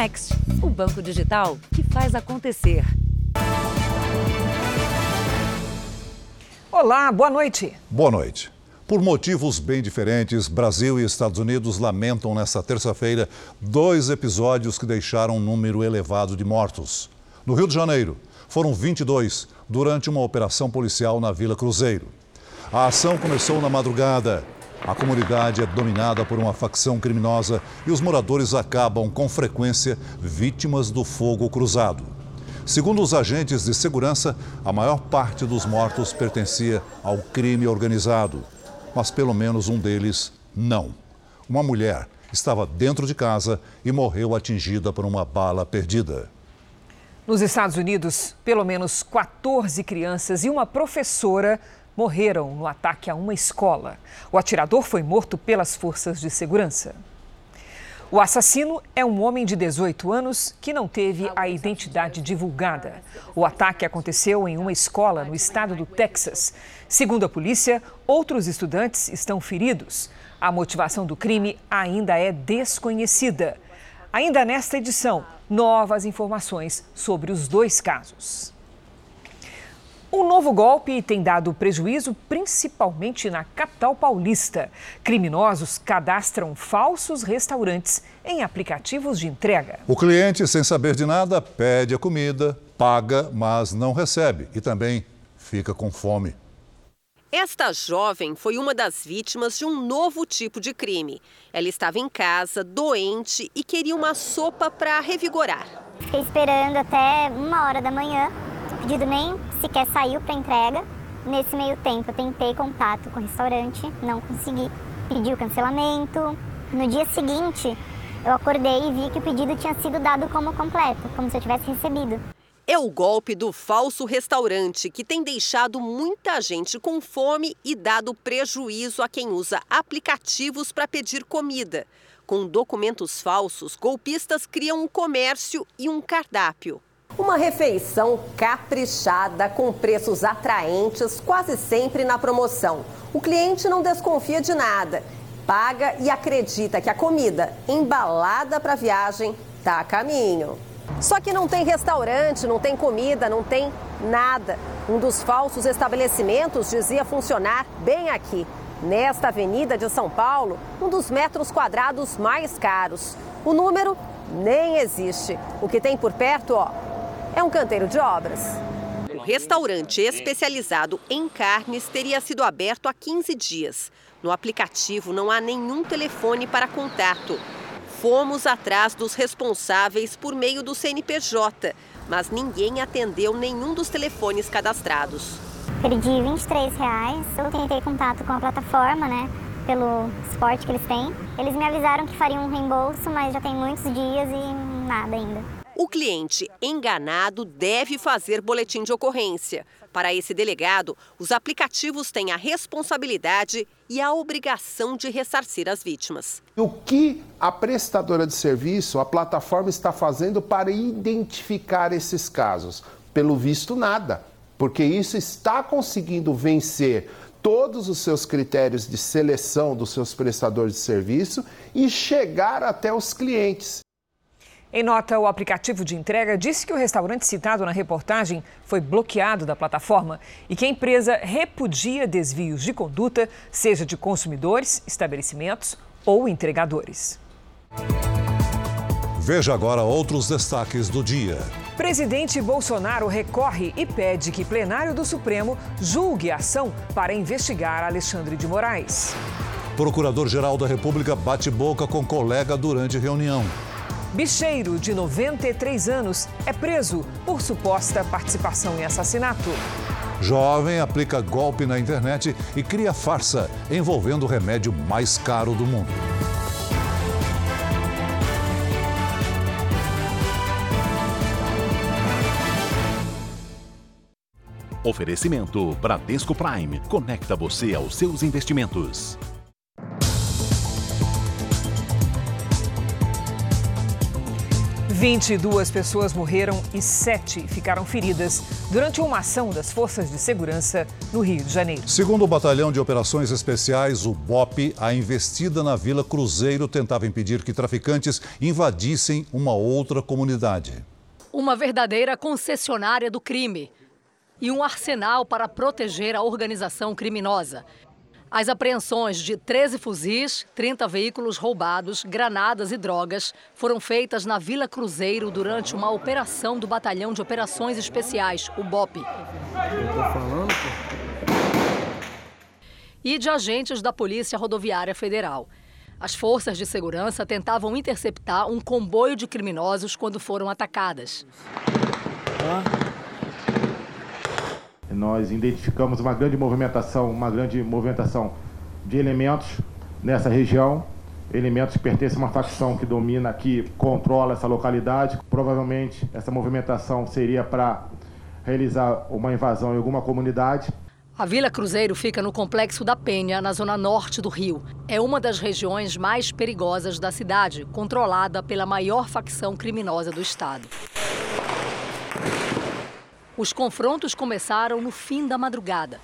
Next, o banco digital que faz acontecer. Olá, boa noite. Boa noite. Por motivos bem diferentes, Brasil e Estados Unidos lamentam nesta terça-feira dois episódios que deixaram um número elevado de mortos. No Rio de Janeiro, foram 22 durante uma operação policial na Vila Cruzeiro. A ação começou na madrugada. A comunidade é dominada por uma facção criminosa e os moradores acabam, com frequência, vítimas do fogo cruzado. Segundo os agentes de segurança, a maior parte dos mortos pertencia ao crime organizado. Mas pelo menos um deles não. Uma mulher estava dentro de casa e morreu atingida por uma bala perdida. Nos Estados Unidos, pelo menos 14 crianças e uma professora morreram no ataque a uma escola. O atirador foi morto pelas forças de segurança. O assassino é um homem de 18 anos que não teve a identidade divulgada. O ataque aconteceu em uma escola no estado do Texas. Segundo a polícia, outros estudantes estão feridos. A motivação do crime ainda é desconhecida. Ainda nesta edição, novas informações sobre os dois casos. Um novo golpe tem dado prejuízo principalmente na capital paulista. Criminosos cadastram falsos restaurantes em aplicativos de entrega. O cliente, sem saber de nada, pede a comida, paga, mas não recebe e também fica com fome. Esta jovem foi uma das vítimas de um novo tipo de crime. Ela estava em casa, doente e queria uma sopa para revigorar. Fiquei esperando até uma hora da manhã o pedido nem sequer saiu para entrega. Nesse meio tempo, eu tentei contato com o restaurante, não consegui. Pedi o cancelamento. No dia seguinte, eu acordei e vi que o pedido tinha sido dado como completo, como se eu tivesse recebido. É o golpe do falso restaurante que tem deixado muita gente com fome e dado prejuízo a quem usa aplicativos para pedir comida. Com documentos falsos, golpistas criam um comércio e um cardápio. Uma refeição caprichada com preços atraentes, quase sempre na promoção. O cliente não desconfia de nada, paga e acredita que a comida embalada para viagem está a caminho. Só que não tem restaurante, não tem comida, não tem nada. Um dos falsos estabelecimentos dizia funcionar bem aqui, nesta avenida de São Paulo, um dos metros quadrados mais caros. O número nem existe. O que tem por perto, ó, é um canteiro de obras. O restaurante especializado em carnes teria sido aberto há 15 dias. No aplicativo não há nenhum telefone para contato. Fomos atrás dos responsáveis por meio do CNPJ, mas ninguém atendeu nenhum dos telefones cadastrados. Perdi 23 reais. Eu tentei contato com a plataforma, né? Pelo esporte que eles têm. Eles me avisaram que fariam um reembolso, mas já tem muitos dias e nada ainda. O cliente enganado deve fazer boletim de ocorrência. Para esse delegado, os aplicativos têm a responsabilidade e a obrigação de ressarcir as vítimas. O que a prestadora de serviço, a plataforma, está fazendo para identificar esses casos? Pelo visto, nada, porque isso está conseguindo vencer todos os seus critérios de seleção dos seus prestadores de serviço e chegar até os clientes. Em nota, o aplicativo de entrega disse que o restaurante citado na reportagem foi bloqueado da plataforma e que a empresa repudia desvios de conduta, seja de consumidores, estabelecimentos ou entregadores. Veja agora outros destaques do dia. Presidente Bolsonaro recorre e pede que plenário do Supremo julgue a ação para investigar Alexandre de Moraes. Procurador-Geral da República bate boca com colega durante reunião. Bicheiro, de 93 anos, é preso por suposta participação em assassinato. Jovem aplica golpe na internet e cria farsa envolvendo o remédio mais caro do mundo. Oferecimento Bradesco Prime. Conecta você aos seus investimentos. 22 pessoas morreram e 7 ficaram feridas durante uma ação das forças de segurança no Rio de Janeiro. Segundo o Batalhão de Operações Especiais, o BOP, a investida na Vila Cruzeiro tentava impedir que traficantes invadissem uma outra comunidade. Uma verdadeira concessionária do crime e um arsenal para proteger a organização criminosa. As apreensões de 13 fuzis, 30 veículos roubados, granadas e drogas foram feitas na Vila Cruzeiro durante uma operação do Batalhão de Operações Especiais, o BOP. E de agentes da Polícia Rodoviária Federal. As forças de segurança tentavam interceptar um comboio de criminosos quando foram atacadas. Nós identificamos uma grande movimentação, uma grande movimentação de elementos nessa região, elementos que pertencem a uma facção que domina, que controla essa localidade. Provavelmente essa movimentação seria para realizar uma invasão em alguma comunidade. A Vila Cruzeiro fica no Complexo da Penha, na zona norte do Rio. É uma das regiões mais perigosas da cidade, controlada pela maior facção criminosa do estado. Os confrontos começaram no fim da madrugada.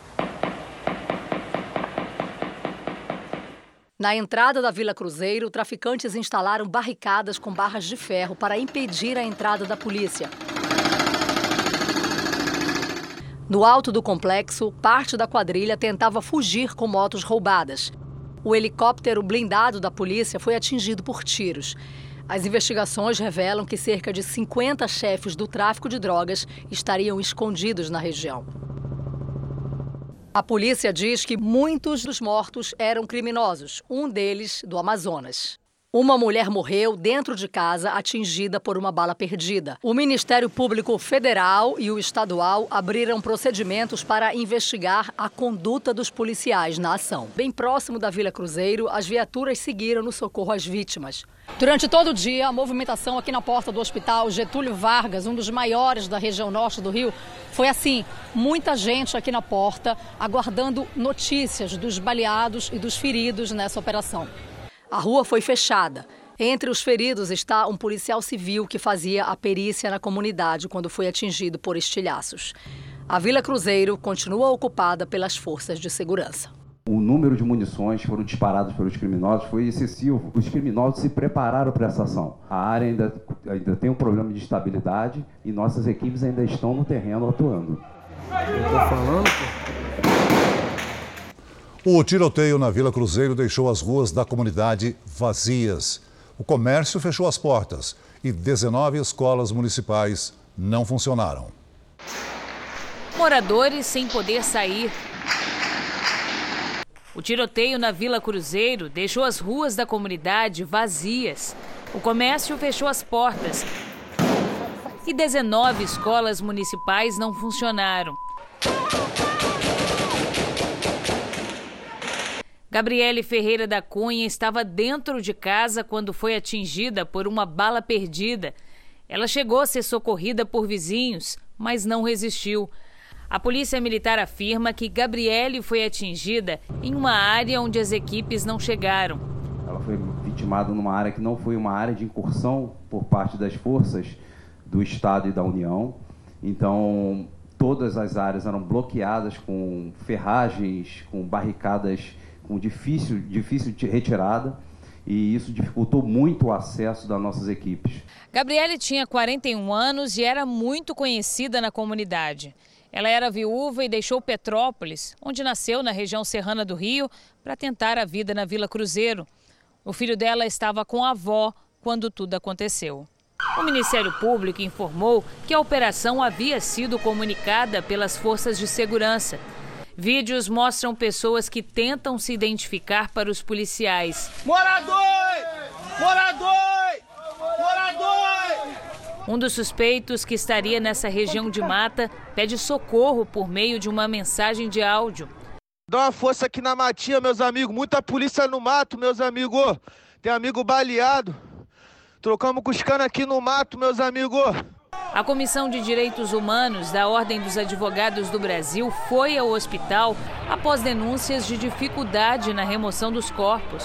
Na entrada da Vila Cruzeiro, traficantes instalaram barricadas com barras de ferro para impedir a entrada da polícia. No alto do complexo, parte da quadrilha tentava fugir com motos roubadas. O helicóptero blindado da polícia foi atingido por tiros. As investigações revelam que cerca de 50 chefes do tráfico de drogas estariam escondidos na região. A polícia diz que muitos dos mortos eram criminosos, um deles do Amazonas. Uma mulher morreu dentro de casa atingida por uma bala perdida. O Ministério Público Federal e o estadual abriram procedimentos para investigar a conduta dos policiais na ação. Bem próximo da Vila Cruzeiro, as viaturas seguiram no socorro às vítimas. Durante todo o dia, a movimentação aqui na porta do hospital Getúlio Vargas, um dos maiores da região norte do Rio, foi assim: muita gente aqui na porta aguardando notícias dos baleados e dos feridos nessa operação. A rua foi fechada. Entre os feridos está um policial civil que fazia a perícia na comunidade quando foi atingido por estilhaços. A Vila Cruzeiro continua ocupada pelas forças de segurança. O número de munições que foram disparados pelos criminosos foi excessivo. Os criminosos se prepararam para essa ação. A área ainda, ainda tem um problema de estabilidade e nossas equipes ainda estão no terreno atuando. Tô falando. O tiroteio na Vila Cruzeiro deixou as ruas da comunidade vazias. O comércio fechou as portas e 19 escolas municipais não funcionaram. Moradores sem poder sair. O tiroteio na Vila Cruzeiro deixou as ruas da comunidade vazias. O comércio fechou as portas e 19 escolas municipais não funcionaram. Gabriele Ferreira da Cunha estava dentro de casa quando foi atingida por uma bala perdida. Ela chegou a ser socorrida por vizinhos, mas não resistiu. A polícia militar afirma que Gabriele foi atingida em uma área onde as equipes não chegaram. Ela foi vitimada numa área que não foi uma área de incursão por parte das forças do Estado e da União. Então, todas as áreas eram bloqueadas com ferragens, com barricadas com difícil, difícil de retirada e isso dificultou muito o acesso das nossas equipes. Gabriele tinha 41 anos e era muito conhecida na comunidade. Ela era viúva e deixou Petrópolis, onde nasceu na região serrana do Rio, para tentar a vida na Vila Cruzeiro. O filho dela estava com a avó quando tudo aconteceu. O Ministério Público informou que a operação havia sido comunicada pelas forças de segurança Vídeos mostram pessoas que tentam se identificar para os policiais. Morador! Morador! Morador! Um dos suspeitos que estaria nessa região de mata pede socorro por meio de uma mensagem de áudio. Dá uma força aqui na matinha, meus amigos. Muita polícia no mato, meus amigos. Tem amigo baleado. Trocamos com os canos aqui no mato, meus amigos. A Comissão de Direitos Humanos da Ordem dos Advogados do Brasil foi ao hospital após denúncias de dificuldade na remoção dos corpos.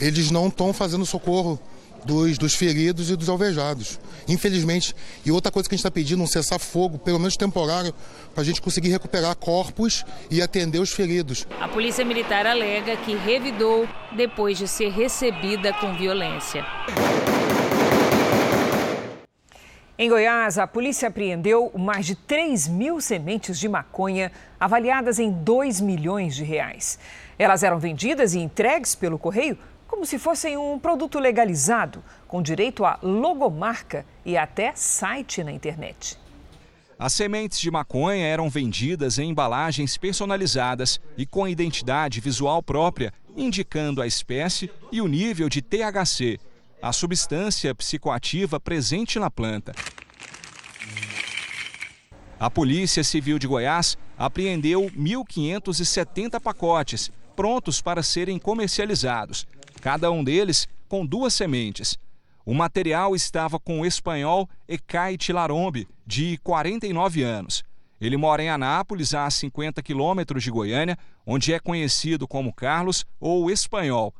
Eles não estão fazendo socorro dos, dos feridos e dos alvejados. Infelizmente. E outra coisa que a gente está pedindo, um cessar-fogo, pelo menos temporário, para a gente conseguir recuperar corpos e atender os feridos. A Polícia Militar alega que revidou depois de ser recebida com violência. Em Goiás, a polícia apreendeu mais de 3 mil sementes de maconha avaliadas em 2 milhões de reais. Elas eram vendidas e entregues pelo correio como se fossem um produto legalizado, com direito a logomarca e até site na internet. As sementes de maconha eram vendidas em embalagens personalizadas e com identidade visual própria, indicando a espécie e o nível de THC, a substância psicoativa presente na planta. A Polícia Civil de Goiás apreendeu 1.570 pacotes prontos para serem comercializados cada um deles com duas sementes. O material estava com o espanhol Ecai Tilarombe, de 49 anos. Ele mora em Anápolis, a 50 quilômetros de Goiânia, onde é conhecido como Carlos ou Espanhol.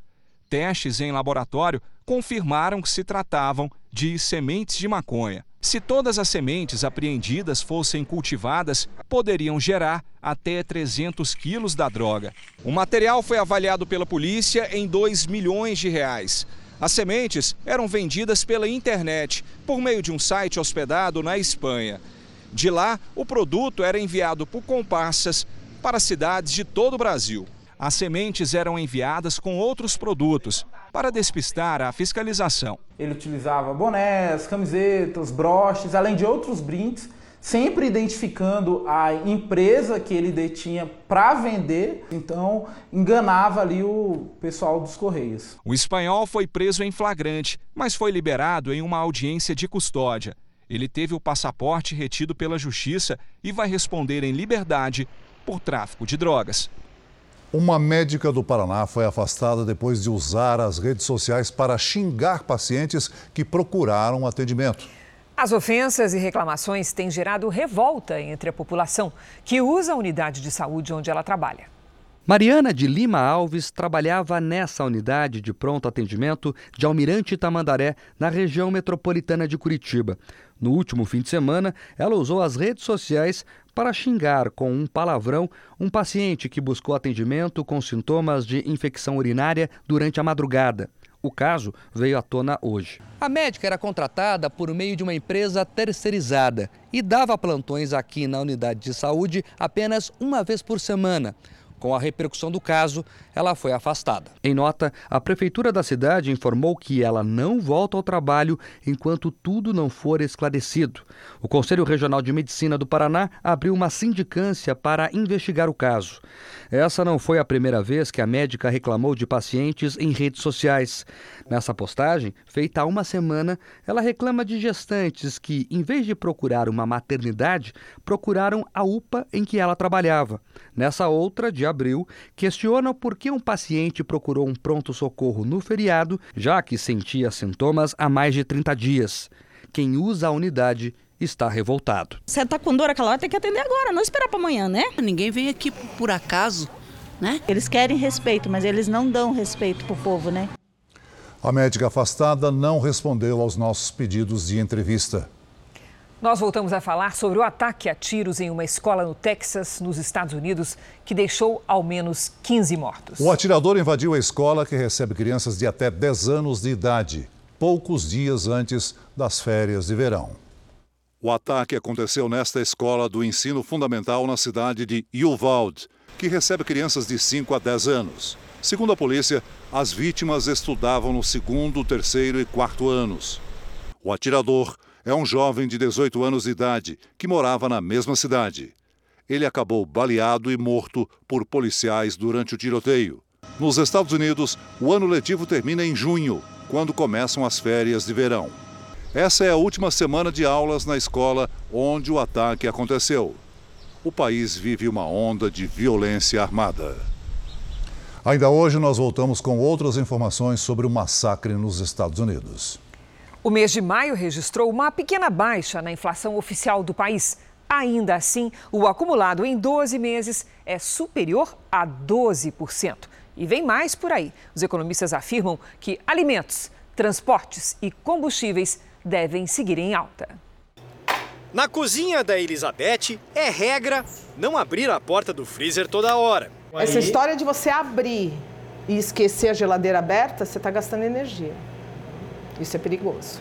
Testes em laboratório confirmaram que se tratavam de sementes de maconha. Se todas as sementes apreendidas fossem cultivadas, poderiam gerar até 300 quilos da droga. O material foi avaliado pela polícia em 2 milhões de reais. As sementes eram vendidas pela internet, por meio de um site hospedado na Espanha. De lá, o produto era enviado por comparsas para cidades de todo o Brasil. As sementes eram enviadas com outros produtos para despistar a fiscalização. Ele utilizava bonés, camisetas, broches, além de outros brindes, sempre identificando a empresa que ele detinha para vender, então enganava ali o pessoal dos Correios. O espanhol foi preso em flagrante, mas foi liberado em uma audiência de custódia. Ele teve o passaporte retido pela justiça e vai responder em liberdade por tráfico de drogas. Uma médica do Paraná foi afastada depois de usar as redes sociais para xingar pacientes que procuraram atendimento. As ofensas e reclamações têm gerado revolta entre a população que usa a unidade de saúde onde ela trabalha. Mariana de Lima Alves trabalhava nessa unidade de pronto atendimento de Almirante Tamandaré, na região metropolitana de Curitiba. No último fim de semana, ela usou as redes sociais para xingar com um palavrão um paciente que buscou atendimento com sintomas de infecção urinária durante a madrugada. O caso veio à tona hoje. A médica era contratada por meio de uma empresa terceirizada e dava plantões aqui na unidade de saúde apenas uma vez por semana. Com a repercussão do caso, ela foi afastada. Em nota, a prefeitura da cidade informou que ela não volta ao trabalho enquanto tudo não for esclarecido. O Conselho Regional de Medicina do Paraná abriu uma sindicância para investigar o caso. Essa não foi a primeira vez que a médica reclamou de pacientes em redes sociais. Nessa postagem, feita há uma semana, ela reclama de gestantes que, em vez de procurar uma maternidade, procuraram a UPA em que ela trabalhava. Nessa outra, de abril, questiona por que um paciente procurou um pronto-socorro no feriado, já que sentia sintomas há mais de 30 dias. Quem usa a unidade está revoltado. Você está com dor aquela hora, tem que atender agora, não esperar para amanhã, né? Ninguém vem aqui por acaso, né? Eles querem respeito, mas eles não dão respeito para o povo, né? A médica afastada não respondeu aos nossos pedidos de entrevista. Nós voltamos a falar sobre o ataque a tiros em uma escola no Texas, nos Estados Unidos, que deixou ao menos 15 mortos. O atirador invadiu a escola que recebe crianças de até 10 anos de idade, poucos dias antes das férias de verão. O ataque aconteceu nesta escola do ensino fundamental na cidade de Uvalde, que recebe crianças de 5 a 10 anos. Segundo a polícia, as vítimas estudavam no segundo, terceiro e quarto anos. O atirador é um jovem de 18 anos de idade que morava na mesma cidade. Ele acabou baleado e morto por policiais durante o tiroteio. Nos Estados Unidos, o ano letivo termina em junho, quando começam as férias de verão. Essa é a última semana de aulas na escola onde o ataque aconteceu. O país vive uma onda de violência armada. Ainda hoje nós voltamos com outras informações sobre o massacre nos Estados Unidos. O mês de maio registrou uma pequena baixa na inflação oficial do país. Ainda assim, o acumulado em 12 meses é superior a 12%. E vem mais por aí. Os economistas afirmam que alimentos Transportes e combustíveis devem seguir em alta. Na cozinha da Elizabeth, é regra não abrir a porta do freezer toda hora. Essa história de você abrir e esquecer a geladeira aberta, você está gastando energia. Isso é perigoso.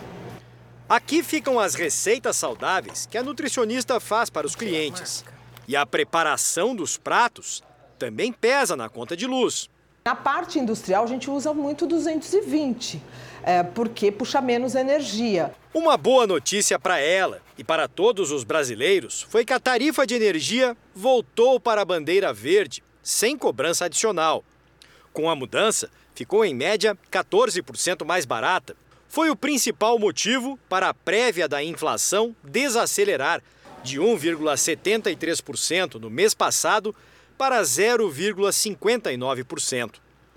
Aqui ficam as receitas saudáveis que a nutricionista faz para os clientes. E a preparação dos pratos também pesa na conta de luz. Na parte industrial, a gente usa muito 220, é, porque puxa menos energia. Uma boa notícia para ela e para todos os brasileiros foi que a tarifa de energia voltou para a bandeira verde, sem cobrança adicional. Com a mudança, ficou em média 14% mais barata. Foi o principal motivo para a prévia da inflação desacelerar de 1,73% no mês passado para 0,59%.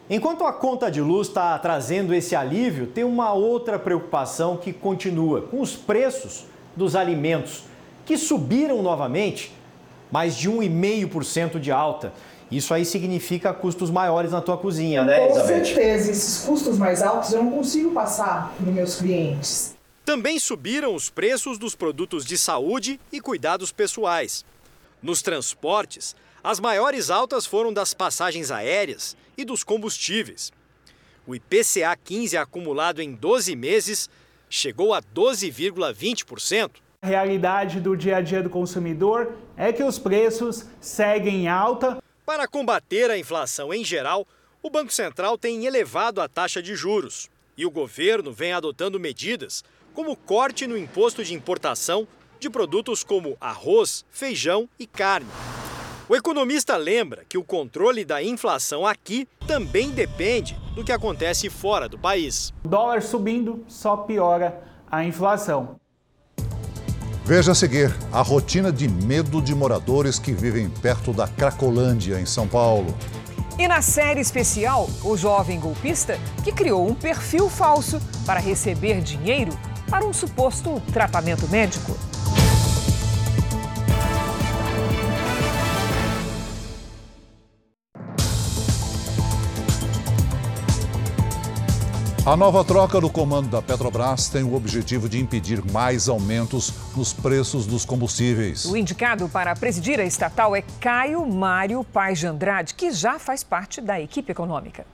Enquanto a conta de luz está trazendo esse alívio, tem uma outra preocupação que continua com os preços dos alimentos, que subiram novamente, mais de 1,5% de alta. Isso aí significa custos maiores na tua cozinha, né? Com certeza, esses custos mais altos eu não consigo passar para os meus clientes. Também subiram os preços dos produtos de saúde e cuidados pessoais. Nos transportes, as maiores altas foram das passagens aéreas e dos combustíveis. O IPCA 15 acumulado em 12 meses chegou a 12,20%. A realidade do dia a dia do consumidor é que os preços seguem em alta. Para combater a inflação em geral, o Banco Central tem elevado a taxa de juros e o governo vem adotando medidas como corte no imposto de importação de produtos como arroz, feijão e carne. O economista lembra que o controle da inflação aqui também depende do que acontece fora do país. O dólar subindo só piora a inflação. Veja a seguir a rotina de medo de moradores que vivem perto da Cracolândia, em São Paulo. E na série especial, o jovem golpista que criou um perfil falso para receber dinheiro para um suposto tratamento médico. A nova troca do comando da Petrobras tem o objetivo de impedir mais aumentos nos preços dos combustíveis. O indicado para presidir a estatal é Caio Mário Paz de Andrade, que já faz parte da equipe econômica.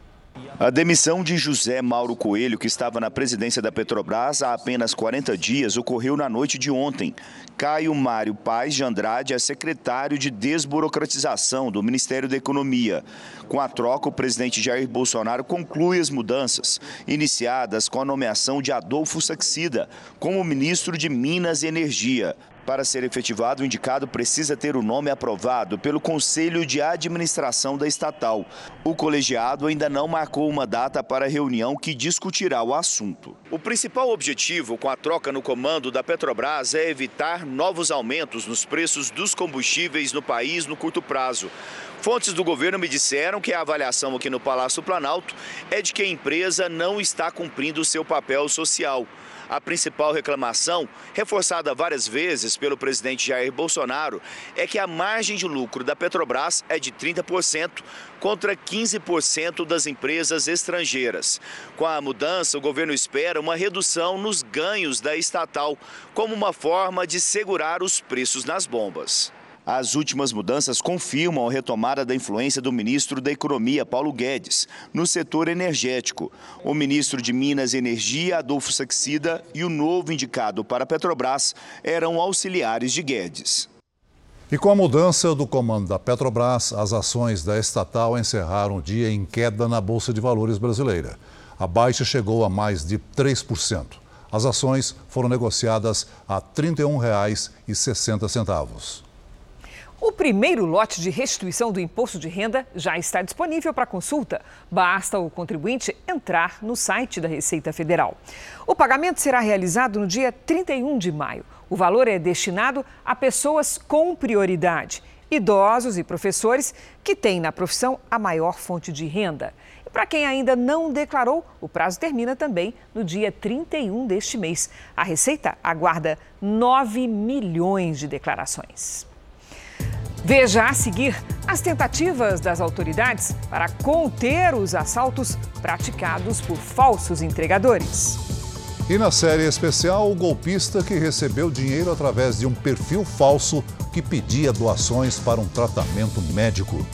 A demissão de José Mauro Coelho, que estava na presidência da Petrobras há apenas 40 dias, ocorreu na noite de ontem. Caio Mário Paz de Andrade é secretário de desburocratização do Ministério da Economia. Com a troca, o presidente Jair Bolsonaro conclui as mudanças iniciadas com a nomeação de Adolfo Saxida como ministro de Minas e Energia. Para ser efetivado, o indicado precisa ter o nome aprovado pelo Conselho de Administração da estatal. O colegiado ainda não marcou uma data para a reunião que discutirá o assunto. O principal objetivo com a troca no comando da Petrobras é evitar novos aumentos nos preços dos combustíveis no país no curto prazo. Fontes do governo me disseram que a avaliação aqui no Palácio Planalto é de que a empresa não está cumprindo o seu papel social. A principal reclamação, reforçada várias vezes pelo presidente Jair Bolsonaro, é que a margem de lucro da Petrobras é de 30% contra 15% das empresas estrangeiras. Com a mudança, o governo espera uma redução nos ganhos da estatal, como uma forma de segurar os preços nas bombas. As últimas mudanças confirmam a retomada da influência do ministro da Economia, Paulo Guedes, no setor energético. O ministro de Minas e Energia, Adolfo Saxida, e o novo indicado para a Petrobras eram auxiliares de Guedes. E com a mudança do comando da Petrobras, as ações da estatal encerraram o dia em queda na Bolsa de Valores brasileira. A baixa chegou a mais de 3%. As ações foram negociadas a R$ 31,60. O primeiro lote de restituição do imposto de renda já está disponível para consulta. Basta o contribuinte entrar no site da Receita Federal. O pagamento será realizado no dia 31 de maio. O valor é destinado a pessoas com prioridade, idosos e professores que têm na profissão a maior fonte de renda. E para quem ainda não declarou, o prazo termina também no dia 31 deste mês. A Receita aguarda 9 milhões de declarações. Veja a seguir as tentativas das autoridades para conter os assaltos praticados por falsos entregadores. E na série especial, o golpista que recebeu dinheiro através de um perfil falso que pedia doações para um tratamento médico.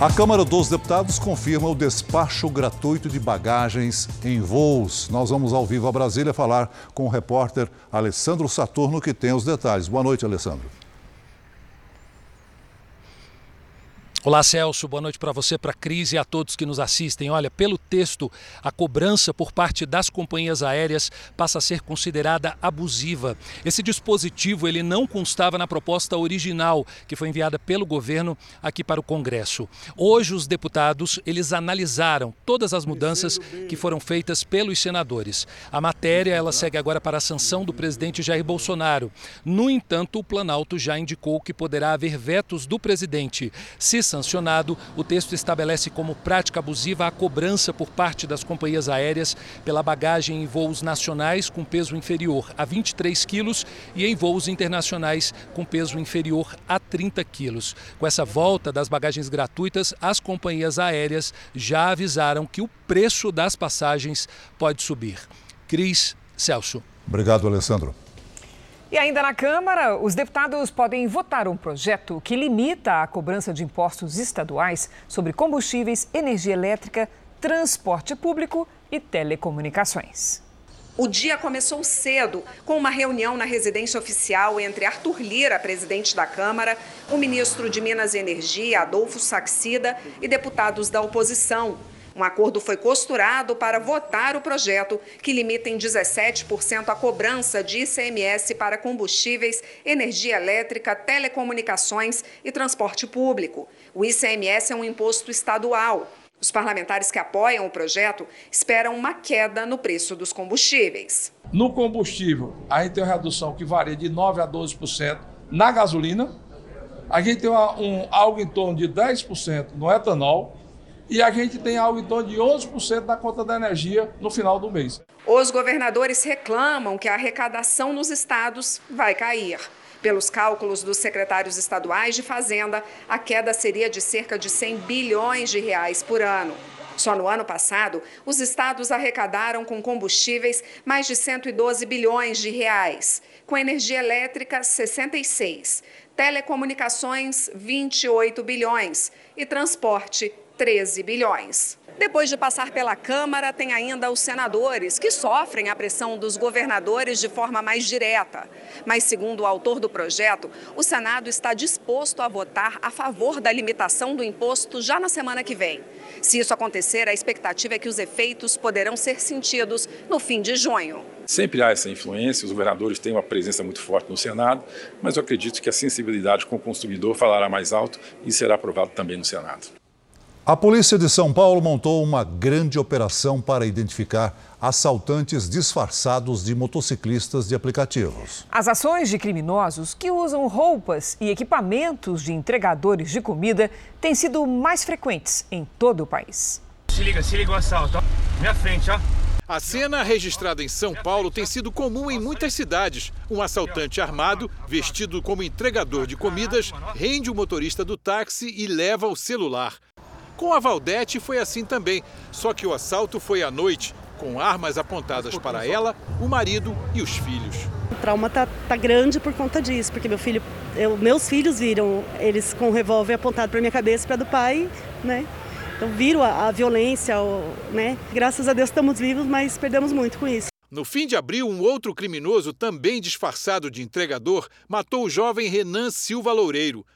A Câmara dos Deputados confirma o despacho gratuito de bagagens em voos. Nós vamos ao vivo a Brasília falar com o repórter Alessandro Saturno, que tem os detalhes. Boa noite, Alessandro. Olá, Celso. Boa noite para você, para a Cris e a todos que nos assistem. Olha, pelo texto, a cobrança por parte das companhias aéreas passa a ser considerada abusiva. Esse dispositivo ele não constava na proposta original que foi enviada pelo governo aqui para o Congresso. Hoje os deputados eles analisaram todas as mudanças que foram feitas pelos senadores. A matéria ela segue agora para a sanção do presidente Jair Bolsonaro. No entanto, o Planalto já indicou que poderá haver vetos do presidente. Se sancionado, o texto estabelece como prática abusiva a cobrança por parte das companhias aéreas pela bagagem em voos nacionais com peso inferior a 23 quilos e em voos internacionais com peso inferior a 30 quilos. Com essa volta das bagagens gratuitas, as companhias aéreas já avisaram que o preço das passagens pode subir. Cris Celso. Obrigado, Alessandro. E ainda na Câmara, os deputados podem votar um projeto que limita a cobrança de impostos estaduais sobre combustíveis, energia elétrica, transporte público e telecomunicações. O dia começou cedo, com uma reunião na residência oficial entre Arthur Lira, presidente da Câmara, o ministro de Minas e Energia, Adolfo Saxida, e deputados da oposição, um acordo foi costurado para votar o projeto que limita em 17% a cobrança de ICMS para combustíveis, energia elétrica, telecomunicações e transporte público. O ICMS é um imposto estadual. Os parlamentares que apoiam o projeto esperam uma queda no preço dos combustíveis. No combustível, a gente tem uma redução que varia de 9% a 12% na gasolina. A gente tem uma, um, algo em torno de 10% no etanol e a gente tem algo em torno de 11% da conta da energia no final do mês. Os governadores reclamam que a arrecadação nos estados vai cair. Pelos cálculos dos secretários estaduais de Fazenda, a queda seria de cerca de 100 bilhões de reais por ano. Só no ano passado, os estados arrecadaram com combustíveis mais de 112 bilhões de reais, com energia elétrica 66, telecomunicações 28 bilhões e transporte 13 bilhões. Depois de passar pela Câmara, tem ainda os senadores, que sofrem a pressão dos governadores de forma mais direta. Mas, segundo o autor do projeto, o Senado está disposto a votar a favor da limitação do imposto já na semana que vem. Se isso acontecer, a expectativa é que os efeitos poderão ser sentidos no fim de junho. Sempre há essa influência, os governadores têm uma presença muito forte no Senado, mas eu acredito que a sensibilidade com o consumidor falará mais alto e será aprovado também no Senado. A polícia de São Paulo montou uma grande operação para identificar assaltantes disfarçados de motociclistas de aplicativos. As ações de criminosos que usam roupas e equipamentos de entregadores de comida têm sido mais frequentes em todo o país. Se liga, se liga o assalto. Ó. Minha frente, ó. A cena registrada em São Paulo tem sido comum em muitas cidades. Um assaltante armado, vestido como entregador de comidas, rende o motorista do táxi e leva o celular. Com a Valdete foi assim também, só que o assalto foi à noite, com armas apontadas para ela, o marido e os filhos. O trauma tá, tá grande por conta disso, porque meu filho, eu, meus filhos viram eles com o revólver apontado para minha cabeça para do pai, né? Então viram a, a violência, o, né? Graças a Deus estamos vivos, mas perdemos muito com isso. No fim de abril, um outro criminoso, também disfarçado de entregador, matou o jovem Renan Silva Loureiro.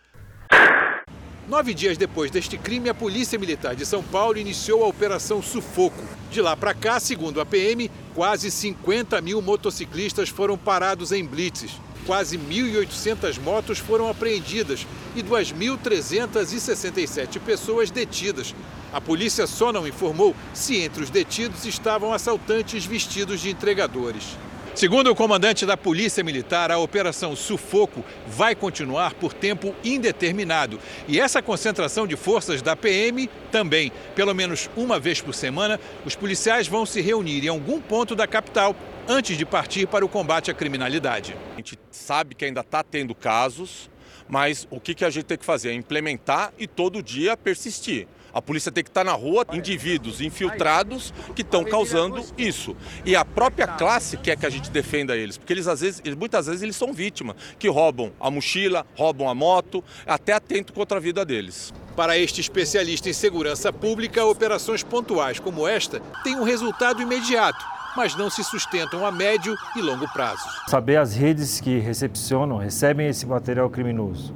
Nove dias depois deste crime, a Polícia Militar de São Paulo iniciou a Operação Sufoco. De lá para cá, segundo a PM, quase 50 mil motociclistas foram parados em blitzes. Quase 1.800 motos foram apreendidas e 2.367 pessoas detidas. A polícia só não informou se entre os detidos estavam assaltantes vestidos de entregadores. Segundo o comandante da Polícia Militar, a operação Sufoco vai continuar por tempo indeterminado. E essa concentração de forças da PM também. Pelo menos uma vez por semana, os policiais vão se reunir em algum ponto da capital antes de partir para o combate à criminalidade. A gente sabe que ainda está tendo casos, mas o que, a gente tem que fazer? É implementar e todo dia persistir. A polícia tem que estar na rua, indivíduos infiltrados que estão causando isso. E a própria classe quer que a gente defenda eles, porque eles às vezes, muitas vezes eles são vítimas, que roubam a mochila, roubam a moto, até atento contra a vida deles. Para este especialista em segurança pública, operações pontuais como esta têm um resultado imediato, mas não se sustentam a médio e longo prazo. Saber as redes que recepcionam, recebem esse material criminoso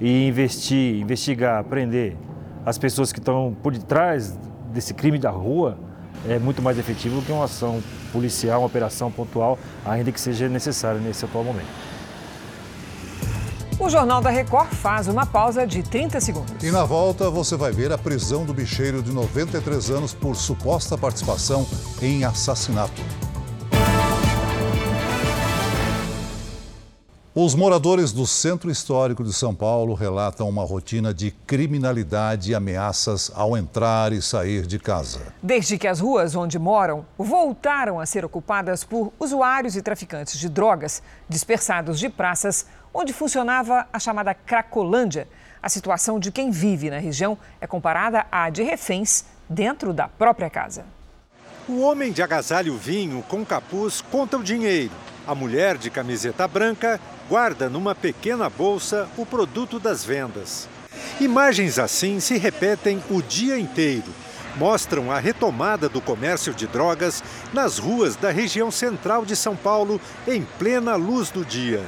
e investir, investigar, prender as pessoas que estão por detrás desse crime da rua é muito mais efetivo que uma ação policial, uma operação pontual, ainda que seja necessária nesse atual momento. O Jornal da Record faz uma pausa de 30 segundos. E na volta você vai ver a prisão do bicheiro de 93 anos por suposta participação em assassinato. Os moradores do Centro Histórico de São Paulo relatam uma rotina de criminalidade e ameaças ao entrar e sair de casa. Desde que as ruas onde moram voltaram a ser ocupadas por usuários e traficantes de drogas dispersados de praças onde funcionava a chamada Cracolândia, a situação de quem vive na região é comparada à de reféns dentro da própria casa. O homem de agasalho vinho com capuz conta o dinheiro. A mulher de camiseta branca guarda numa pequena bolsa o produto das vendas. Imagens assim se repetem o dia inteiro. Mostram a retomada do comércio de drogas nas ruas da região central de São Paulo em plena luz do dia.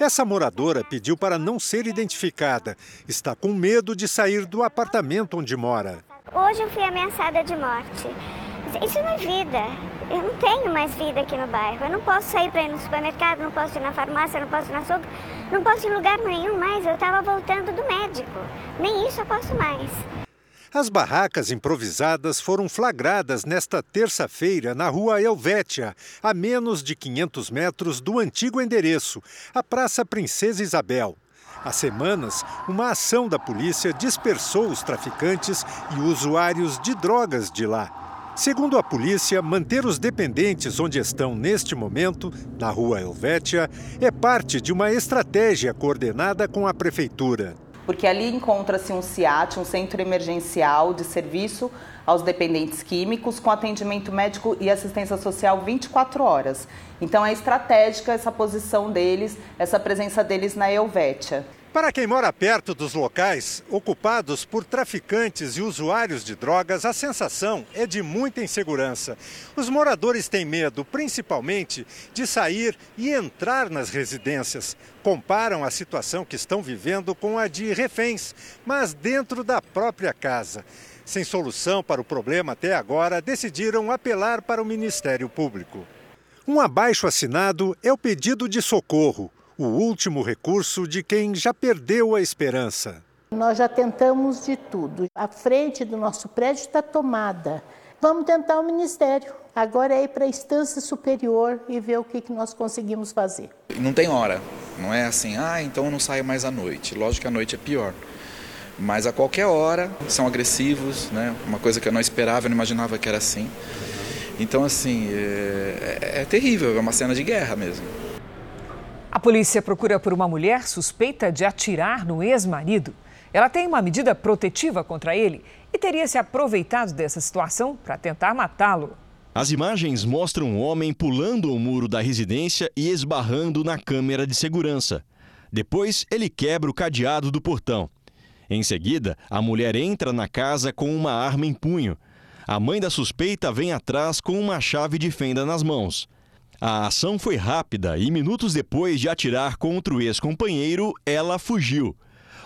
Essa moradora pediu para não ser identificada. Está com medo de sair do apartamento onde mora. Hoje eu fui ameaçada de morte. Isso não é vida. Eu não tenho mais vida aqui no bairro. Eu não posso sair para ir no supermercado, não posso ir na farmácia, não posso ir na açougue, não posso ir em lugar nenhum mais. Eu estava voltando do médico. Nem isso eu posso mais. As barracas improvisadas foram flagradas nesta terça-feira na rua Helvétia, a menos de 500 metros do antigo endereço, a Praça Princesa Isabel. Há semanas, uma ação da polícia dispersou os traficantes e usuários de drogas de lá. Segundo a polícia, manter os dependentes onde estão neste momento, na rua Helvétia, é parte de uma estratégia coordenada com a prefeitura. Porque ali encontra-se um CIAT, um centro emergencial de serviço aos dependentes químicos, com atendimento médico e assistência social 24 horas. Então é estratégica essa posição deles, essa presença deles na Helvétia. Para quem mora perto dos locais ocupados por traficantes e usuários de drogas, a sensação é de muita insegurança. Os moradores têm medo, principalmente, de sair e entrar nas residências. Comparam a situação que estão vivendo com a de reféns, mas dentro da própria casa. Sem solução para o problema até agora, decidiram apelar para o Ministério Público. Um abaixo assinado é o pedido de socorro o último recurso de quem já perdeu a esperança. Nós já tentamos de tudo. A frente do nosso prédio está tomada. Vamos tentar o ministério. Agora é ir para a instância superior e ver o que, que nós conseguimos fazer. Não tem hora. Não é assim, ah, então eu não saio mais à noite. Lógico que a noite é pior. Mas a qualquer hora são agressivos, né? Uma coisa que eu não esperava, eu não imaginava que era assim. Então, assim, é, é, é terrível, é uma cena de guerra mesmo. A polícia procura por uma mulher suspeita de atirar no ex-marido. Ela tem uma medida protetiva contra ele e teria se aproveitado dessa situação para tentar matá-lo. As imagens mostram um homem pulando o muro da residência e esbarrando na câmera de segurança. Depois, ele quebra o cadeado do portão. Em seguida, a mulher entra na casa com uma arma em punho. A mãe da suspeita vem atrás com uma chave de fenda nas mãos. A ação foi rápida e minutos depois de atirar contra o ex-companheiro, ela fugiu.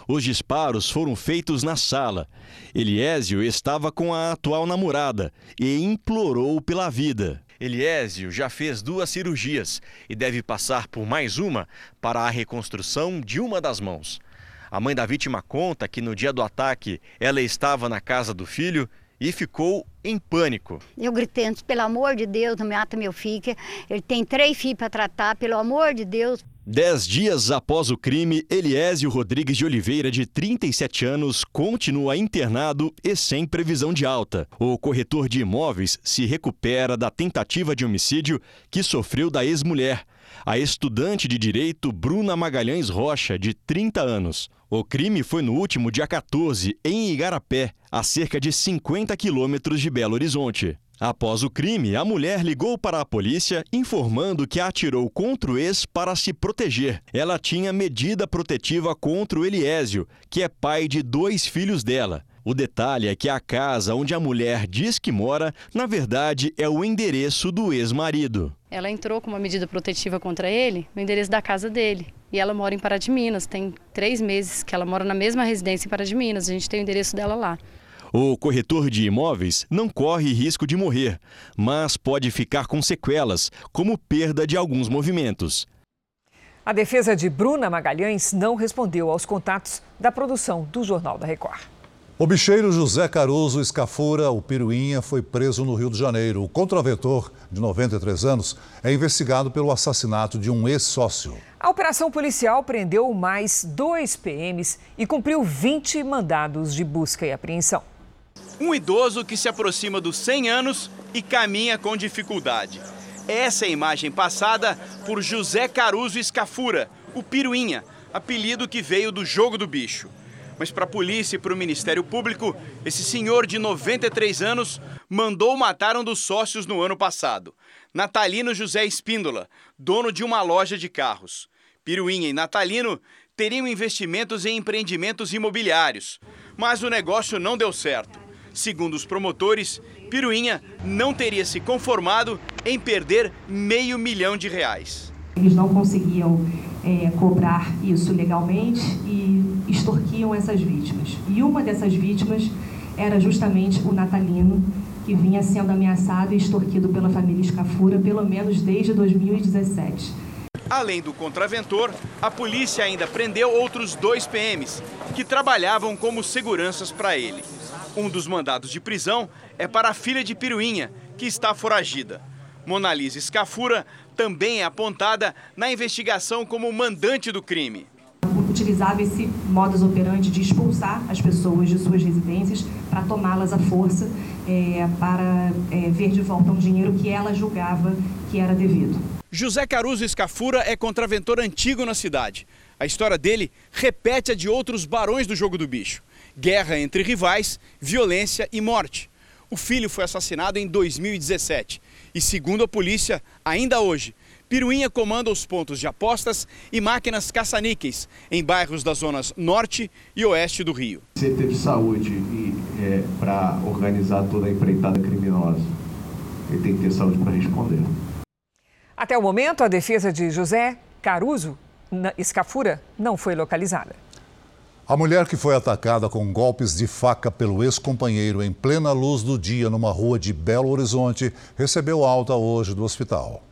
Os disparos foram feitos na sala. Eliésio estava com a atual namorada e implorou pela vida. Eliésio já fez duas cirurgias e deve passar por mais uma para a reconstrução de uma das mãos. A mãe da vítima conta que no dia do ataque ela estava na casa do filho e ficou em pânico. Eu gritei antes, pelo amor de Deus, não mata meu filho, ele tem três filhos para tratar, pelo amor de Deus. Dez dias após o crime, Eliésio Rodrigues de Oliveira, de 37 anos, continua internado e sem previsão de alta. O corretor de imóveis se recupera da tentativa de homicídio que sofreu da ex-mulher, a estudante de direito Bruna Magalhães Rocha, de 30 anos. O crime foi no último dia 14, em Igarapé, a cerca de 50 quilômetros de Belo Horizonte. Após o crime, a mulher ligou para a polícia informando que atirou contra o ex para se proteger. Ela tinha medida protetiva contra o Eliésio, que é pai de dois filhos dela. O detalhe é que a casa onde a mulher diz que mora, na verdade, é o endereço do ex-marido. Ela entrou com uma medida protetiva contra ele no endereço da casa dele. E ela mora em Pará de Minas. Tem três meses que ela mora na mesma residência em Pará de Minas. A gente tem o endereço dela lá. O corretor de imóveis não corre risco de morrer, mas pode ficar com sequelas, como perda de alguns movimentos. A defesa de Bruna Magalhães não respondeu aos contatos da produção do Jornal da Record. O bicheiro José Caruso Escafura, o Piruinha, foi preso no Rio de Janeiro. O contraventor, de 93 anos, é investigado pelo assassinato de um ex-sócio. A operação policial prendeu mais dois PMs e cumpriu 20 mandados de busca e apreensão. Um idoso que se aproxima dos 100 anos e caminha com dificuldade. Essa é a imagem passada por José Caruso Escafura, o Piruinha, apelido que veio do jogo do bicho. Mas para a polícia e para o Ministério Público, esse senhor de 93 anos mandou matar um dos sócios no ano passado. Natalino José Espíndola, dono de uma loja de carros. Piruinha e Natalino teriam investimentos em empreendimentos imobiliários, mas o negócio não deu certo. Segundo os promotores, Piruinha não teria se conformado em perder meio milhão de reais. Eles não conseguiam é, cobrar isso legalmente e extorquiam essas vítimas. E uma dessas vítimas era justamente o Natalino, que vinha sendo ameaçado e extorquido pela família Escafura pelo menos desde 2017. Além do contraventor, a polícia ainda prendeu outros dois PMs que trabalhavam como seguranças para ele. Um dos mandados de prisão é para a filha de Piruinha, que está foragida. Monalisa Scafura também é apontada na investigação como mandante do crime. Utilizava esse modus operandi de expulsar as pessoas de suas residências para tomá-las à força, é, para é, ver de volta um dinheiro que ela julgava que era devido. José Caruso Escafura é contraventor antigo na cidade. A história dele repete a de outros barões do jogo do bicho: guerra entre rivais, violência e morte. O filho foi assassinado em 2017 e, segundo a polícia, ainda hoje, Piruinha comanda os pontos de apostas e máquinas caça-níqueis em bairros das zonas norte e oeste do Rio. Você teve saúde é, para organizar toda a empreitada criminosa. Ele tem que ter saúde para responder. Até o momento, a defesa de José Caruso Escafura não foi localizada. A mulher que foi atacada com golpes de faca pelo ex-companheiro em plena luz do dia numa rua de Belo Horizonte recebeu alta hoje do hospital.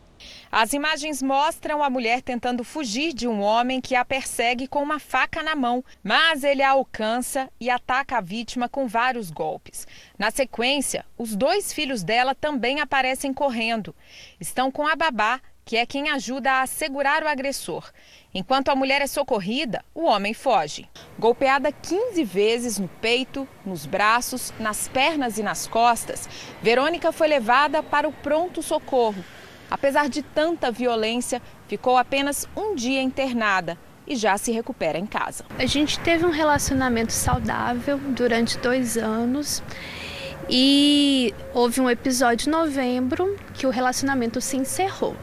As imagens mostram a mulher tentando fugir de um homem que a persegue com uma faca na mão, mas ele a alcança e ataca a vítima com vários golpes. Na sequência, os dois filhos dela também aparecem correndo. Estão com a babá, que é quem ajuda a segurar o agressor. Enquanto a mulher é socorrida, o homem foge. Golpeada 15 vezes no peito, nos braços, nas pernas e nas costas, Verônica foi levada para o pronto-socorro. Apesar de tanta violência, ficou apenas um dia internada e já se recupera em casa. A gente teve um relacionamento saudável durante dois anos e houve um episódio em novembro que o relacionamento se encerrou.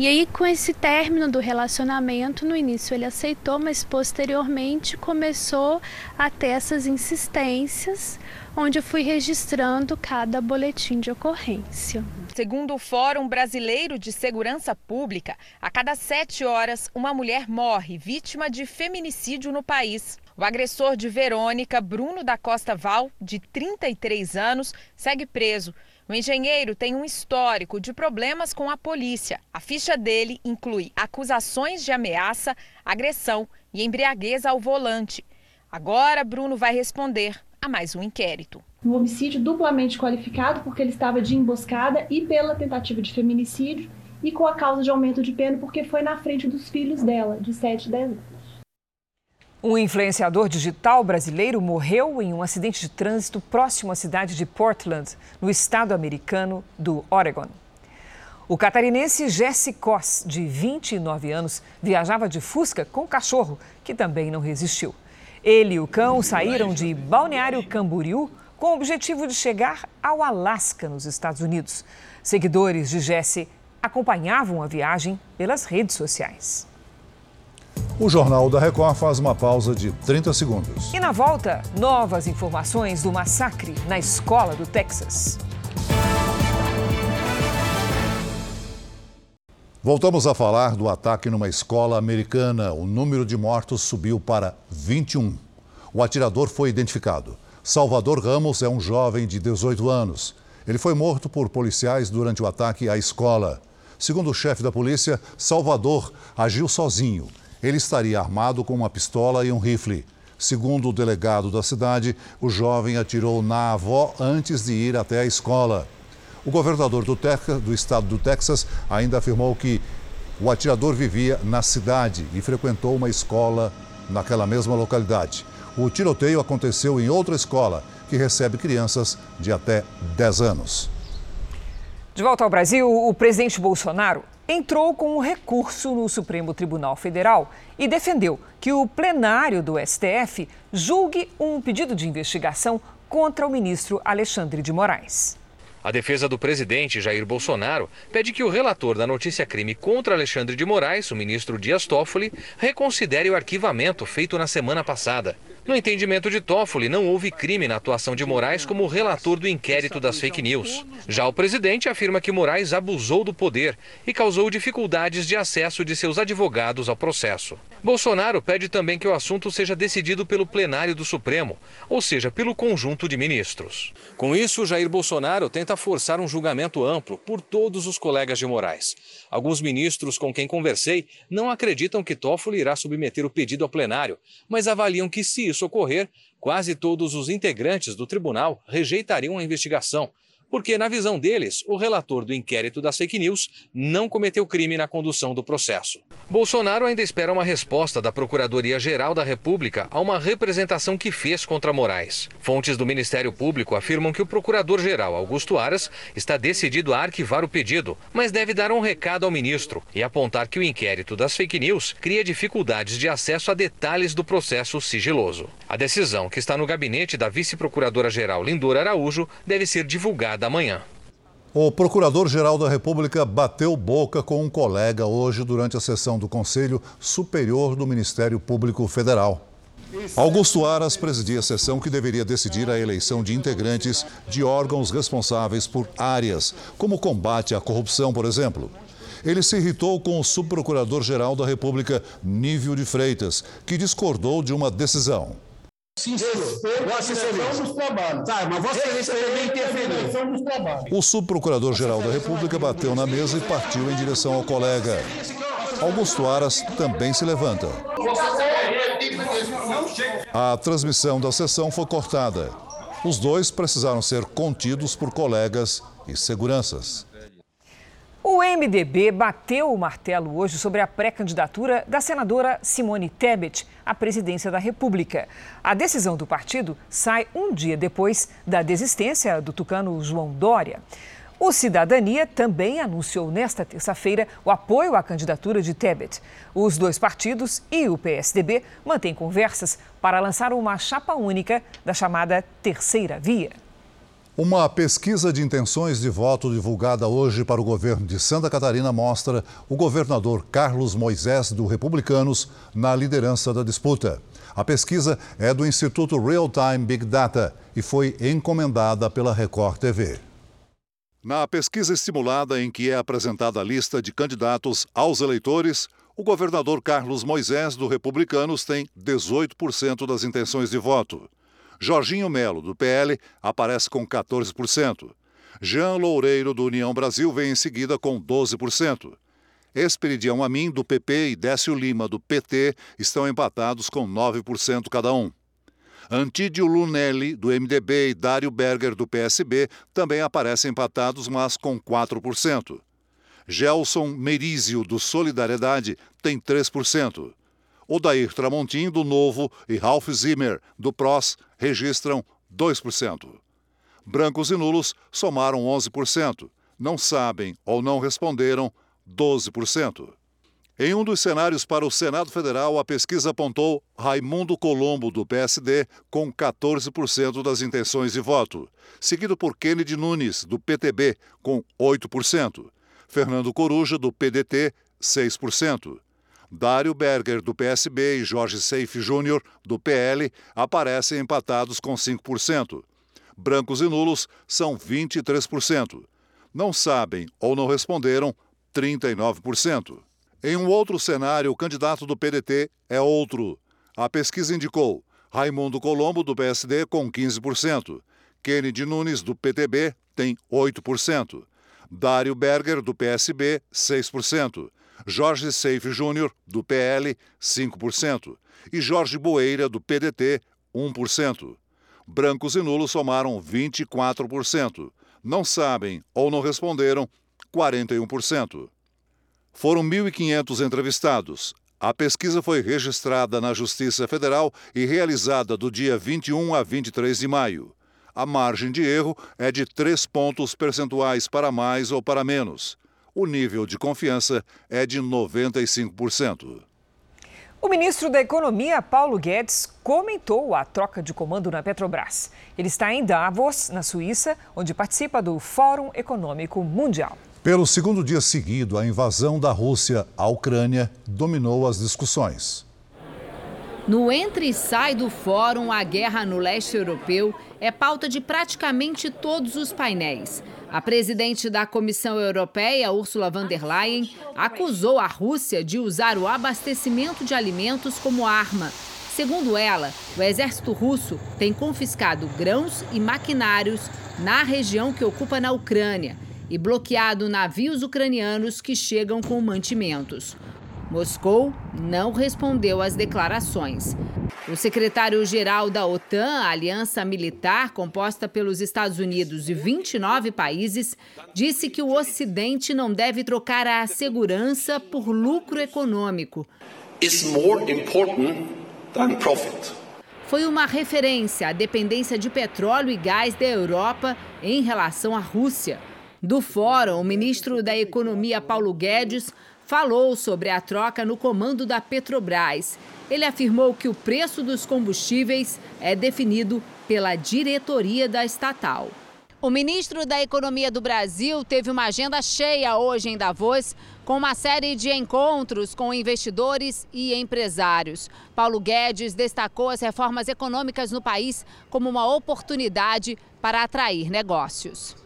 E aí, com esse término do relacionamento, no início ele aceitou, mas posteriormente começou a ter essas insistências, onde eu fui registrando cada boletim de ocorrência. Segundo o Fórum Brasileiro de Segurança Pública, a cada sete horas, uma mulher morre vítima de feminicídio no país. O agressor de Verônica, Bruno da Costa Val, de 33 anos, segue preso. O engenheiro tem um histórico de problemas com a polícia. A ficha dele inclui acusações de ameaça, agressão e embriaguez ao volante. Agora, Bruno vai responder a mais um inquérito. Um homicídio duplamente qualificado porque ele estava de emboscada e pela tentativa de feminicídio e com a causa de aumento de pena porque foi na frente dos filhos dela, de 7 e 10 anos. Um influenciador digital brasileiro morreu em um acidente de trânsito próximo à cidade de Portland, no estado americano do Oregon. O catarinense Jesse Koss, de 29 anos, viajava de Fusca com o cachorro, que também não resistiu. Ele e o cão saíram de Balneário Camboriú com o objetivo de chegar ao Alasca, nos Estados Unidos. Seguidores de Jesse acompanhavam a viagem pelas redes sociais. O Jornal da Record faz uma pausa de 30 segundos. E na volta, novas informações do massacre na escola do Texas. Voltamos a falar do ataque numa escola americana. O número de mortos subiu para 21. O atirador foi identificado. Salvador Ramos é um jovem de 18 anos. Ele foi morto por policiais durante o ataque à escola. Segundo o chefe da polícia, Salvador agiu sozinho ele estaria armado com uma pistola e um rifle. Segundo o delegado da cidade, o jovem atirou na avó antes de ir até a escola. O governador do, Texas, do estado do Texas ainda afirmou que o atirador vivia na cidade e frequentou uma escola naquela mesma localidade. O tiroteio aconteceu em outra escola que recebe crianças de até 10 anos. De volta ao Brasil, o presidente Bolsonaro entrou com um recurso no Supremo Tribunal Federal e defendeu que o plenário do STF julgue um pedido de investigação contra o ministro Alexandre de Moraes. A defesa do presidente Jair Bolsonaro pede que o relator da notícia crime contra Alexandre de Moraes, o ministro Dias Toffoli, reconsidere o arquivamento feito na semana passada. No entendimento de Toffoli, não houve crime na atuação de Moraes como relator do inquérito das fake news. Já o presidente afirma que Moraes abusou do poder e causou dificuldades de acesso de seus advogados ao processo. Bolsonaro pede também que o assunto seja decidido pelo plenário do Supremo, ou seja, pelo conjunto de ministros. Com isso, Jair Bolsonaro tenta forçar um julgamento amplo por todos os colegas de Moraes. Alguns ministros com quem conversei não acreditam que Toffoli irá submeter o pedido ao plenário, mas avaliam que, se isso ocorrer, quase todos os integrantes do tribunal rejeitariam a investigação porque, na visão deles, o relator do inquérito das fake news não cometeu crime na condução do processo. Bolsonaro ainda espera uma resposta da Procuradoria-Geral da República a uma representação que fez contra Moraes. Fontes do Ministério Público afirmam que o Procurador-Geral Augusto Aras está decidido a arquivar o pedido, mas deve dar um recado ao ministro e apontar que o inquérito das fake news cria dificuldades de acesso a detalhes do processo sigiloso. A decisão, que está no gabinete da vice-procuradora-geral Lindora Araújo, deve ser divulgada da manhã. O Procurador-Geral da República bateu boca com um colega hoje durante a sessão do Conselho Superior do Ministério Público Federal. Augusto Aras presidia a sessão que deveria decidir a eleição de integrantes de órgãos responsáveis por áreas, como combate à corrupção, por exemplo. Ele se irritou com o subprocurador-geral da República, Nívio de Freitas, que discordou de uma decisão. Vossa Excelência. dos trabalhos. Tá, mas Vossa Excelência também interferiu. dos trabalhos. O subprocurador-geral da República bateu na mesa e partiu em direção ao colega. Augusto Aras também se levanta. A transmissão da sessão foi cortada. Os dois precisaram ser contidos por colegas e seguranças. O MDB bateu o martelo hoje sobre a pré-candidatura da senadora Simone Tebet à presidência da República. A decisão do partido sai um dia depois da desistência do tucano João Dória. O Cidadania também anunciou nesta terça-feira o apoio à candidatura de Tebet. Os dois partidos e o PSDB mantêm conversas para lançar uma chapa única da chamada Terceira Via. Uma pesquisa de intenções de voto divulgada hoje para o governo de Santa Catarina mostra o governador Carlos Moisés, do Republicanos, na liderança da disputa. A pesquisa é do Instituto Real Time Big Data e foi encomendada pela Record TV. Na pesquisa estimulada em que é apresentada a lista de candidatos aos eleitores, o governador Carlos Moisés, do Republicanos, tem 18% das intenções de voto. Jorginho Melo, do PL, aparece com 14%. Jean Loureiro, do União Brasil, vem em seguida com 12%. Esperidião Amin, do PP, e Décio Lima, do PT, estão empatados com 9% cada um. Antídio Lunelli, do MDB, e Dário Berger, do PSB, também aparecem empatados, mas com 4%. Gelson Merizio, do Solidariedade, tem 3%. Odair Tramontim, do Novo, e Ralph Zimmer, do PROS, registram 2%. Brancos e nulos somaram 11%. Não sabem ou não responderam 12%. Em um dos cenários para o Senado Federal, a pesquisa apontou Raimundo Colombo, do PSD, com 14% das intenções de voto, seguido por Kennedy Nunes, do PTB, com 8%, Fernando Coruja, do PDT, 6%. Dário Berger, do PSB, e Jorge Seife Júnior, do PL, aparecem empatados com 5%. Brancos e nulos são 23%. Não sabem ou não responderam 39%. Em um outro cenário, o candidato do PDT é outro. A pesquisa indicou Raimundo Colombo, do PSD, com 15%. Kennedy Nunes, do PTB, tem 8%. Dário Berger, do PSB, 6%. Jorge Seife Júnior, do PL, 5%, e Jorge Boeira, do PDT, 1%. Brancos e nulos somaram 24%. Não sabem ou não responderam 41%. Foram 1.500 entrevistados. A pesquisa foi registrada na Justiça Federal e realizada do dia 21 a 23 de maio. A margem de erro é de 3 pontos percentuais para mais ou para menos o nível de confiança é de 95%. O ministro da Economia, Paulo Guedes, comentou a troca de comando na Petrobras. Ele está em Davos, na Suíça, onde participa do Fórum Econômico Mundial. Pelo segundo dia seguido, a invasão da Rússia à Ucrânia dominou as discussões. No entre e sai do fórum, a guerra no leste europeu é pauta de praticamente todos os painéis. A presidente da Comissão Europeia, Ursula von der Leyen, acusou a Rússia de usar o abastecimento de alimentos como arma. Segundo ela, o exército russo tem confiscado grãos e maquinários na região que ocupa na Ucrânia e bloqueado navios ucranianos que chegam com mantimentos. Moscou não respondeu às declarações. O secretário-geral da OTAN, a aliança militar composta pelos Estados Unidos e 29 países, disse que o Ocidente não deve trocar a segurança por lucro econômico. Foi uma referência à dependência de petróleo e gás da Europa em relação à Rússia. Do fórum, o ministro da Economia Paulo Guedes falou sobre a troca no comando da Petrobras. Ele afirmou que o preço dos combustíveis é definido pela diretoria da estatal. O ministro da Economia do Brasil teve uma agenda cheia hoje em Davos, com uma série de encontros com investidores e empresários. Paulo Guedes destacou as reformas econômicas no país como uma oportunidade para atrair negócios.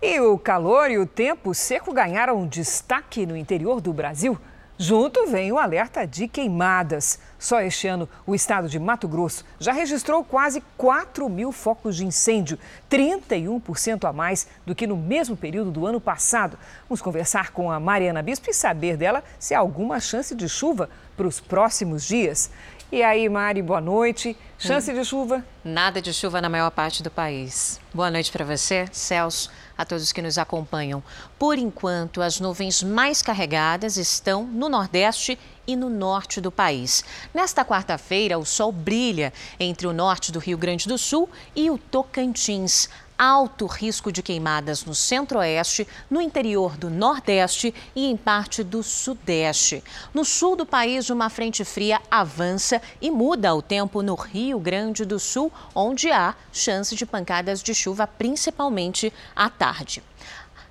E o calor e o tempo seco ganharam destaque no interior do Brasil. Junto vem o alerta de queimadas. Só este ano, o estado de Mato Grosso já registrou quase 4 mil focos de incêndio, 31% a mais do que no mesmo período do ano passado. Vamos conversar com a Mariana Bispo e saber dela se há alguma chance de chuva para os próximos dias. E aí, Mari, boa noite. Chance hum. de chuva? Nada de chuva na maior parte do país. Boa noite para você, Celso a todos que nos acompanham. Por enquanto, as nuvens mais carregadas estão no Nordeste e no norte do país. Nesta quarta-feira, o sol brilha entre o norte do Rio Grande do Sul e o Tocantins alto risco de queimadas no centro-oeste, no interior do nordeste e em parte do sudeste. No sul do país, uma frente fria avança e muda o tempo no Rio Grande do Sul, onde há chance de pancadas de chuva, principalmente à tarde.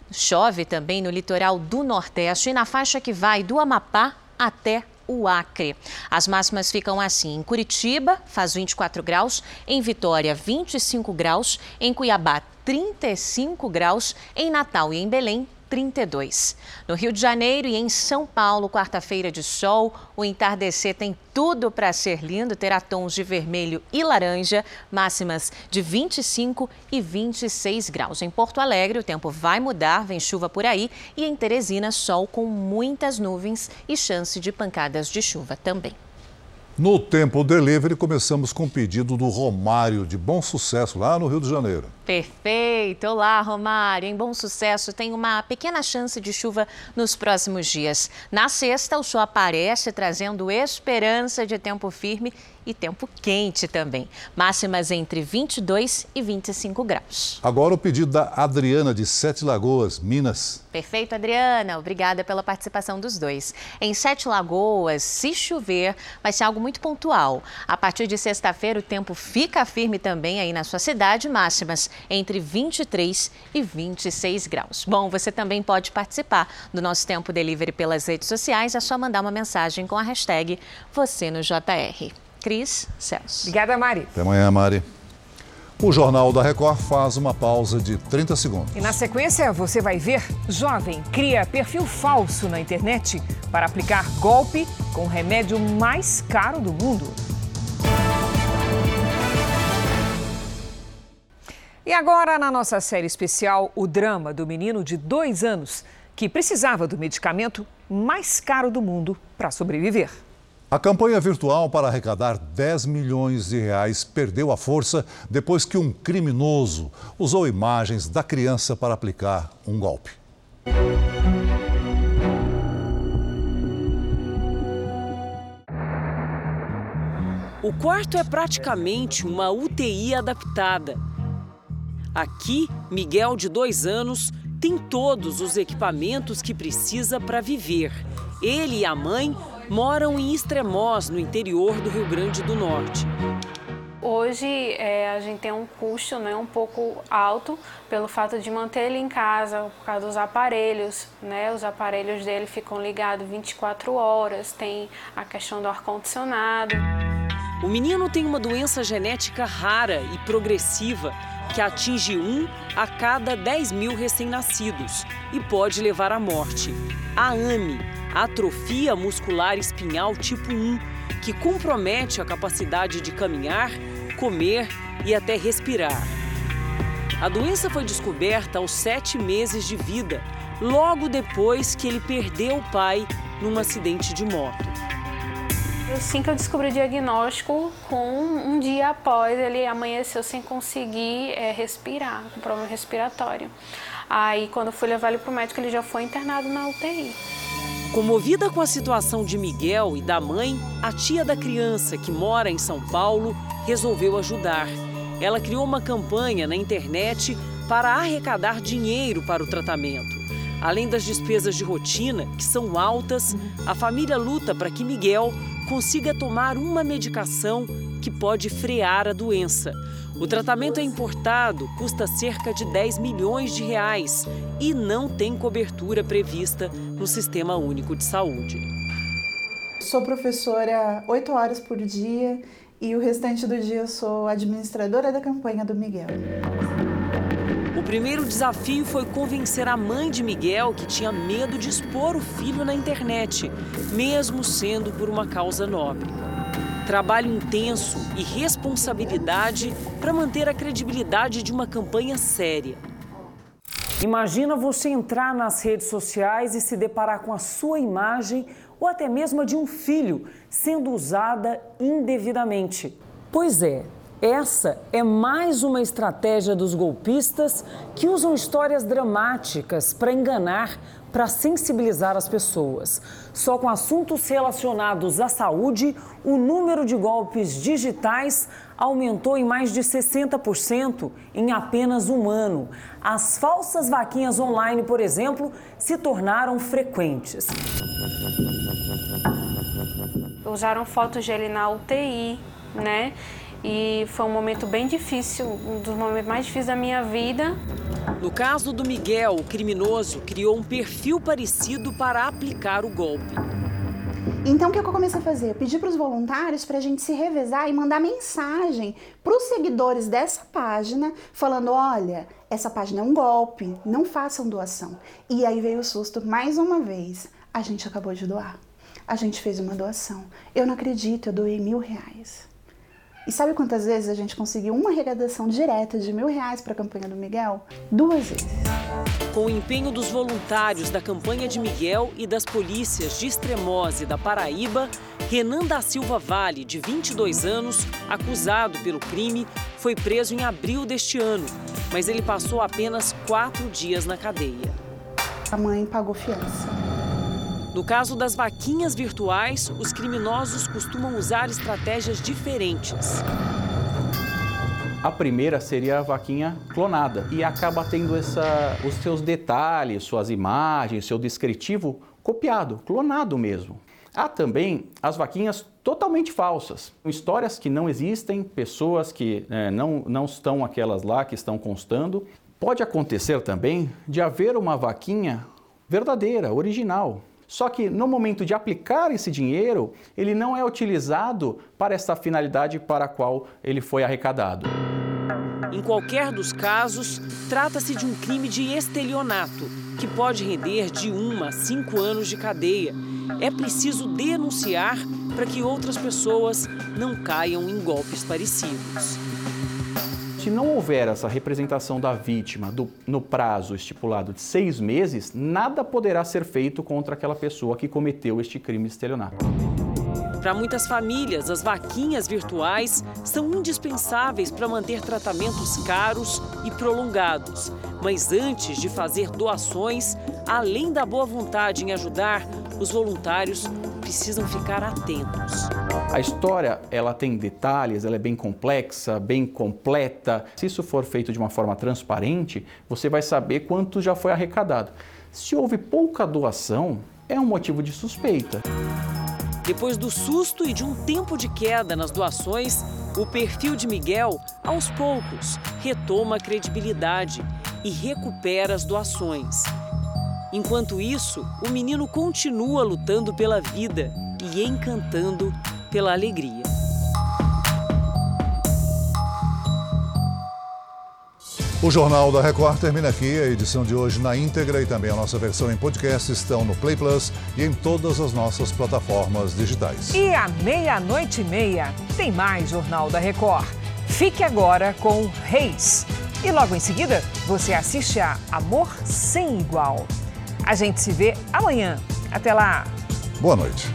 Chove também no litoral do Nordeste e na faixa que vai do Amapá até o Acre. As máximas ficam assim: em Curitiba, faz 24 graus, em Vitória, 25 graus, em Cuiabá, 35 graus, em Natal e em Belém, 32. No Rio de Janeiro e em São Paulo, quarta-feira de sol, o entardecer tem tudo para ser lindo, terá tons de vermelho e laranja, máximas de 25 e 26 graus. Em Porto Alegre, o tempo vai mudar, vem chuva por aí, e em Teresina, sol com muitas nuvens e chance de pancadas de chuva também. No Tempo Delivery, começamos com o pedido do Romário, de bom sucesso, lá no Rio de Janeiro. Perfeito! Olá, Romário. Em bom sucesso, tem uma pequena chance de chuva nos próximos dias. Na sexta, o sol aparece trazendo esperança de tempo firme e tempo quente também. Máximas entre 22 e 25 graus. Agora o pedido da Adriana de Sete Lagoas, Minas. Perfeito, Adriana. Obrigada pela participação dos dois. Em Sete Lagoas, se chover, vai ser algo muito pontual. A partir de sexta-feira, o tempo fica firme também aí na sua cidade, máximas entre 23 e 26 graus. Bom, você também pode participar do nosso Tempo Delivery pelas redes sociais. É só mandar uma mensagem com a hashtag você no JR. Cris Celso. Obrigada, Mari. Até amanhã, Mari. O Jornal da Record faz uma pausa de 30 segundos. E na sequência você vai ver: jovem cria perfil falso na internet para aplicar golpe com o remédio mais caro do mundo. E agora, na nossa série especial, o drama do menino de dois anos que precisava do medicamento mais caro do mundo para sobreviver. A campanha virtual para arrecadar 10 milhões de reais perdeu a força depois que um criminoso usou imagens da criança para aplicar um golpe. O quarto é praticamente uma UTI adaptada. Aqui, Miguel, de dois anos, tem todos os equipamentos que precisa para viver. Ele e a mãe moram em Extremós, no interior do Rio Grande do Norte. Hoje é, a gente tem um custo né, um pouco alto pelo fato de manter ele em casa, por causa dos aparelhos. Né? Os aparelhos dele ficam ligados 24 horas, tem a questão do ar-condicionado. O menino tem uma doença genética rara e progressiva que atinge um a cada 10 mil recém-nascidos e pode levar à morte. A AME, atrofia muscular espinhal tipo 1, que compromete a capacidade de caminhar, comer e até respirar. A doença foi descoberta aos sete meses de vida, logo depois que ele perdeu o pai num acidente de moto. Assim que eu descobri o diagnóstico, com um dia após ele amanheceu sem conseguir é, respirar, com problema respiratório. Aí, quando eu fui levar ele para o médico, ele já foi internado na UTI. Comovida com a situação de Miguel e da mãe, a tia da criança, que mora em São Paulo, resolveu ajudar. Ela criou uma campanha na internet para arrecadar dinheiro para o tratamento. Além das despesas de rotina, que são altas, a família luta para que Miguel consiga tomar uma medicação que pode frear a doença. O tratamento é importado, custa cerca de 10 milhões de reais e não tem cobertura prevista no Sistema Único de Saúde. Sou professora oito horas por dia e o restante do dia sou administradora da campanha do Miguel. O primeiro desafio foi convencer a mãe de Miguel, que tinha medo de expor o filho na internet, mesmo sendo por uma causa nobre trabalho intenso e responsabilidade para manter a credibilidade de uma campanha séria. Imagina você entrar nas redes sociais e se deparar com a sua imagem ou até mesmo a de um filho sendo usada indevidamente. Pois é, essa é mais uma estratégia dos golpistas que usam histórias dramáticas para enganar para sensibilizar as pessoas. Só com assuntos relacionados à saúde, o número de golpes digitais aumentou em mais de 60% em apenas um ano. As falsas vaquinhas online, por exemplo, se tornaram frequentes. Usaram fotos na UTI, né? E foi um momento bem difícil, um dos momentos mais difíceis da minha vida. No caso do Miguel, o criminoso criou um perfil parecido para aplicar o golpe. Então, o que eu comecei a fazer? Eu pedi para os voluntários para a gente se revezar e mandar mensagem para os seguidores dessa página, falando: olha, essa página é um golpe, não façam doação. E aí veio o susto mais uma vez. A gente acabou de doar. A gente fez uma doação. Eu não acredito, eu doei mil reais. E sabe quantas vezes a gente conseguiu uma arrecadação direta de mil reais para a campanha do Miguel? Duas vezes. Com o empenho dos voluntários da campanha de Miguel e das polícias de Extremose da Paraíba, Renan da Silva Vale, de 22 anos, acusado pelo crime, foi preso em abril deste ano, mas ele passou apenas quatro dias na cadeia. A mãe pagou fiança. No caso das vaquinhas virtuais, os criminosos costumam usar estratégias diferentes. A primeira seria a vaquinha clonada e acaba tendo essa, os seus detalhes, suas imagens, seu descritivo copiado, clonado mesmo. Há também as vaquinhas totalmente falsas, histórias que não existem, pessoas que é, não, não estão aquelas lá que estão constando. Pode acontecer também de haver uma vaquinha verdadeira, original, só que no momento de aplicar esse dinheiro, ele não é utilizado para essa finalidade para a qual ele foi arrecadado. Em qualquer dos casos, trata-se de um crime de estelionato, que pode render de 1 a 5 anos de cadeia. É preciso denunciar para que outras pessoas não caiam em golpes parecidos. Se não houver essa representação da vítima do, no prazo estipulado de seis meses, nada poderá ser feito contra aquela pessoa que cometeu este crime estelionato. Para muitas famílias, as vaquinhas virtuais são indispensáveis para manter tratamentos caros e prolongados. Mas antes de fazer doações, além da boa vontade em ajudar, os voluntários precisam ficar atentos. A história, ela tem detalhes, ela é bem complexa, bem completa. Se isso for feito de uma forma transparente, você vai saber quanto já foi arrecadado. Se houve pouca doação, é um motivo de suspeita. Depois do susto e de um tempo de queda nas doações, o perfil de Miguel, aos poucos, retoma a credibilidade e recupera as doações. Enquanto isso, o menino continua lutando pela vida e encantando pela alegria. O Jornal da Record termina aqui. A edição de hoje na íntegra e também a nossa versão em podcast estão no Play Plus e em todas as nossas plataformas digitais. E à meia-noite e meia tem mais Jornal da Record. Fique agora com Reis. E logo em seguida, você assiste a Amor Sem Igual. A gente se vê amanhã. Até lá. Boa noite.